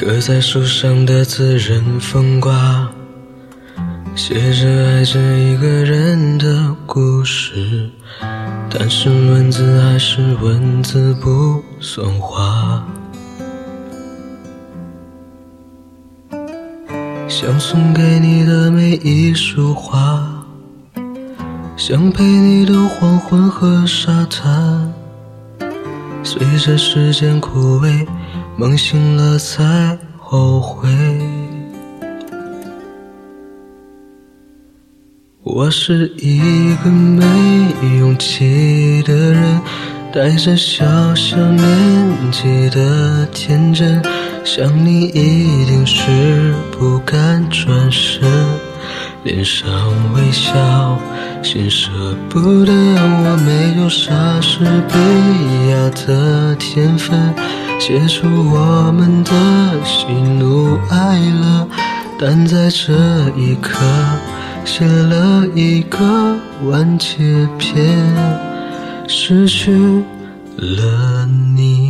刻在树上的字任风刮，写着爱着一个人的故事，但是文字还是文字不算话。想送给你的每一束花，想陪你的黄昏和沙滩，随着时间枯萎。梦醒了才后悔，我是一个没勇气的人，带着小小年纪的天真，想你一定是不敢转身，脸上微笑，心舍不得，我没有莎士比亚的天分。写出我们的喜怒哀乐，但在这一刻，写了一个完结篇，失去了你。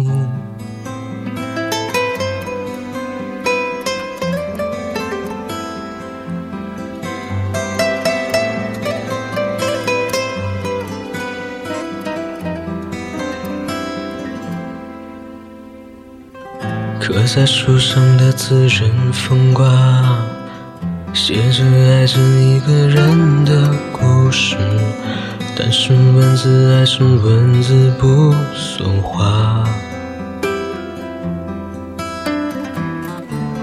刻在树上的字任风刮，写着爱着一个人的故事，但是文字还是文字不算话。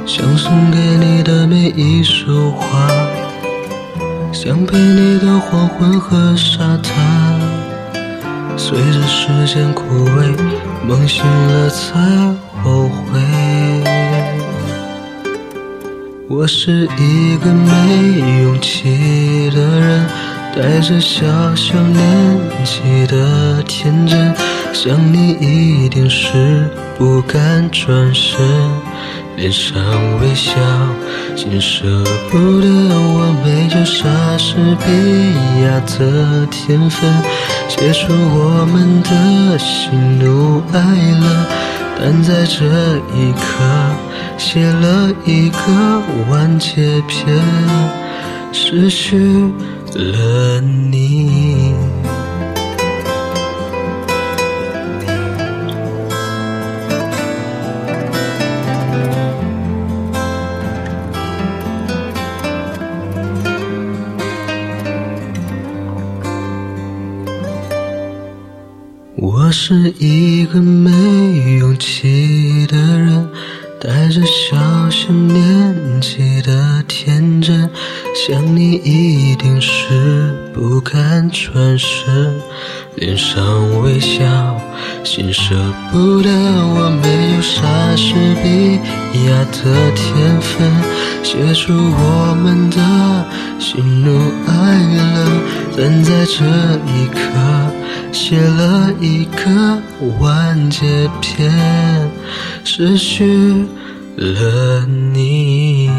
想送给你的每一束花，想陪你的黄昏和沙滩，随着时间枯萎，梦醒了才。我是一个没勇气的人，带着小小年纪的天真，想你一定是不敢转身，脸上微笑，心舍不得。我没有莎士比亚的天分，写出我们的喜怒哀乐。但在这一刻，写了一个完结篇，失去了你。我是一个没勇气的人，带着小小年纪的天真，想你一定是不敢转身，脸上微笑，心舍不得。我没有莎士比亚的天分，写出我们的喜怒哀乐，但在这一刻。写了一个完结篇，失去了你。